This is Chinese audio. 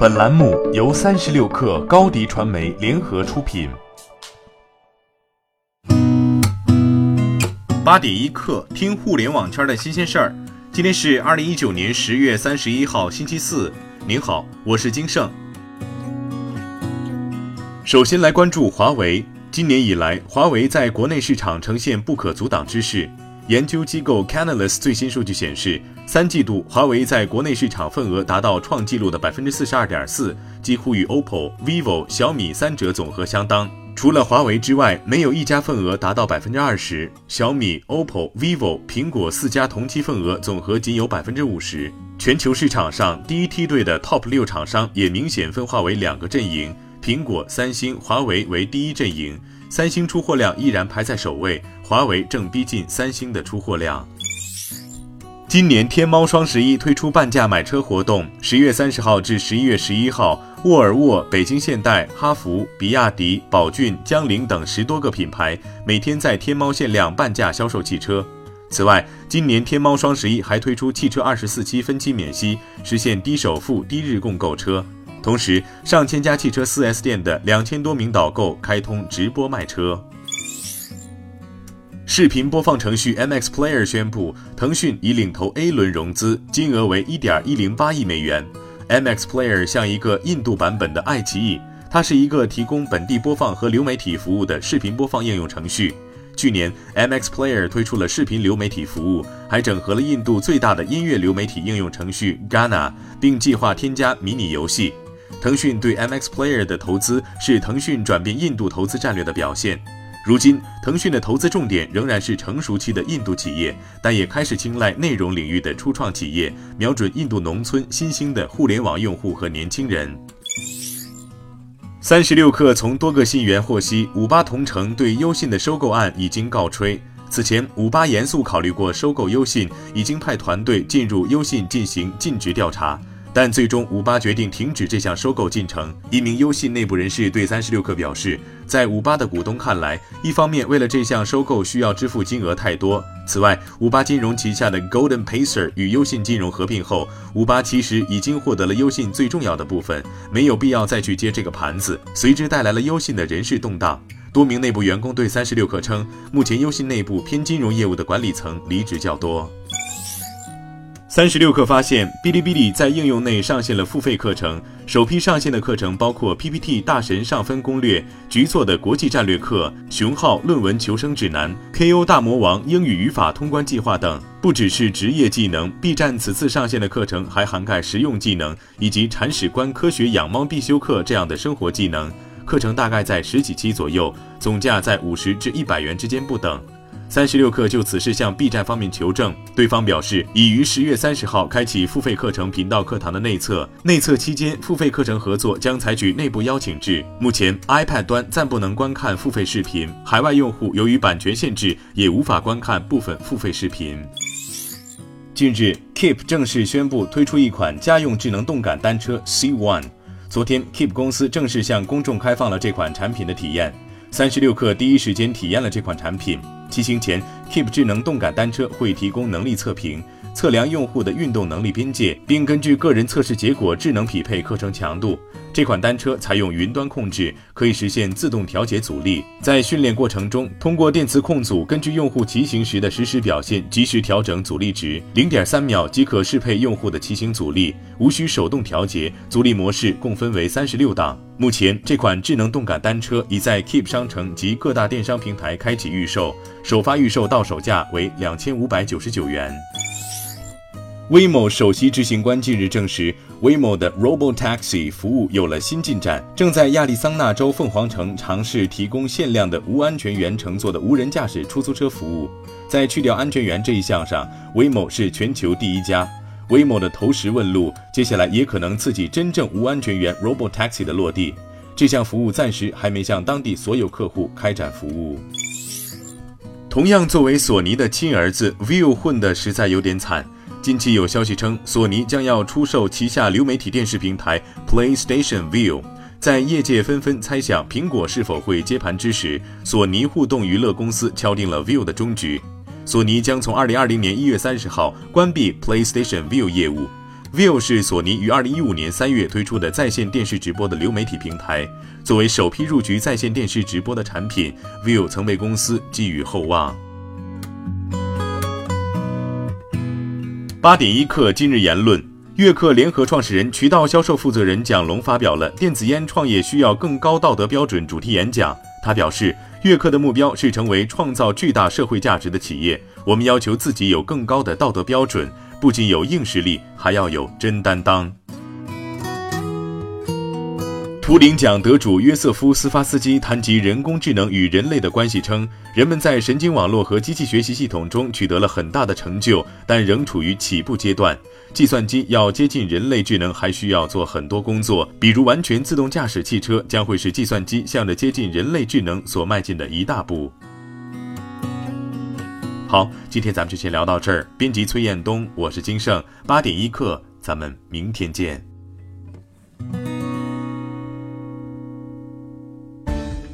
本栏目由三十六氪高低传媒联合出品。八点一刻，听互联网圈的新鲜事儿。今天是二零一九年十月三十一号，星期四。您好，我是金盛。首先来关注华为。今年以来，华为在国内市场呈现不可阻挡之势。研究机构 Canalys 最新数据显示，三季度华为在国内市场份额达到创纪录的百分之四十二点四，几乎与 OPPO、vivo、小米三者总和相当。除了华为之外，没有一家份额达到百分之二十。小米、OPPO、vivo、苹果四家同期份额总和仅有百分之五十。全球市场上第一梯队的 Top 六厂商也明显分化为两个阵营：苹果、三星、华为为第一阵营。三星出货量依然排在首位，华为正逼近三星的出货量。今年天猫双十一推出半价买车活动，十月三十号至十一月十一号，沃尔沃、北京现代、哈弗、比亚迪、宝骏、江铃等十多个品牌每天在天猫限量半价销售汽车。此外，今年天猫双十一还推出汽车二十四期分期免息，实现低首付、低日供购车。同时，上千家汽车 4S 店的两千多名导购开通直播卖车。视频播放程序 MX Player 宣布，腾讯已领投 A 轮融资，金额为1.108亿美元。MX Player 像一个印度版本的爱奇艺，它是一个提供本地播放和流媒体服务的视频播放应用程序。去年，MX Player 推出了视频流媒体服务，还整合了印度最大的音乐流媒体应用程序 Ghana，并计划添加迷你游戏。腾讯对 MX Player 的投资是腾讯转变印度投资战略的表现。如今，腾讯的投资重点仍然是成熟期的印度企业，但也开始青睐内容领域的初创企业，瞄准印度农村新兴的互联网用户和年轻人。三十六氪从多个信源获悉，五八同城对优信的收购案已经告吹。此前，五八严肃考虑过收购优信，已经派团队进入优信进行尽职调查。但最终，五八决定停止这项收购进程。一名优信内部人士对三十六氪表示，在五八的股东看来，一方面为了这项收购需要支付金额太多，此外，五八金融旗下的 Golden Pacer 与优信金融合并后，五八其实已经获得了优信最重要的部分，没有必要再去接这个盘子，随之带来了优信的人事动荡。多名内部员工对三十六氪称，目前优信内部偏金融业务的管理层离职较多。三十六氪发现，哔哩哔哩在应用内上线了付费课程。首批上线的课程包括 PPT 大神上分攻略、局座的国际战略课、熊浩论文求生指南、KO 大魔王英语语法通关计划等。不只是职业技能，B 站此次上线的课程还涵盖实用技能以及铲屎官科学养猫必修课这样的生活技能。课程大概在十几期左右，总价在五十至一百元之间不等。三十六氪就此事向 B 站方面求证，对方表示已于十月三十号开启付费课程频道课堂的内测，内测期间付费课程合作将采取内部邀请制。目前 iPad 端暂不能观看付费视频，海外用户由于版权限制也无法观看部分付费视频。近日，Keep 正式宣布推出一款家用智能动感单车 C One。昨天，Keep 公司正式向公众开放了这款产品的体验。三十六氪第一时间体验了这款产品。骑行前，Keep 智能动感单车会提供能力测评，测量用户的运动能力边界，并根据个人测试结果智能匹配课程强度。这款单车采用云端控制，可以实现自动调节阻力。在训练过程中，通过电磁控组根据用户骑行时的实时表现，及时调整阻力值，零点三秒即可适配用户的骑行阻力，无需手动调节。阻力模式共分为三十六档。目前，这款智能动感单车已在 Keep 商城及各大电商平台开启预售，首发预售到手价为两千五百九十九元。Waymo 首席执行官近日证实，Waymo 的 Robotaxi 服务有了新进展，正在亚利桑那州凤凰城尝试提供限量的无安全员乘坐的无人驾驶出租车服务。在去掉安全员这一项上，Waymo 是全球第一家。Waymo 的投石问路，接下来也可能刺激真正无安全员 Robotaxi 的落地。这项服务暂时还没向当地所有客户开展服务。同样作为索尼的亲儿子，View 混得实在有点惨。近期有消息称，索尼将要出售旗下流媒体电视平台 PlayStation View。在业界纷纷猜想苹果是否会接盘之时，索尼互动娱乐公司敲定了 View 的终局。索尼将从二零二零年一月三十号关闭 PlayStation View 业务。View 是索尼于二零一五年三月推出的在线电视直播的流媒体平台。作为首批入局在线电视直播的产品，View 曾为公司寄予厚望。八点一刻，今日言论。悦客联合创始人、渠道销售负责人蒋龙发表了“电子烟创业需要更高道德标准”主题演讲。他表示，悦客的目标是成为创造巨大社会价值的企业。我们要求自己有更高的道德标准，不仅有硬实力，还要有真担当。图灵奖得主约瑟夫·斯发斯基谈及人工智能与人类的关系称，人们在神经网络和机器学习系统中取得了很大的成就，但仍处于起步阶段。计算机要接近人类智能，还需要做很多工作，比如完全自动驾驶汽车将会是计算机向着接近人类智能所迈进的一大步。好，今天咱们就先聊到这儿。编辑崔彦东，我是金盛，八点一刻，咱们明天见。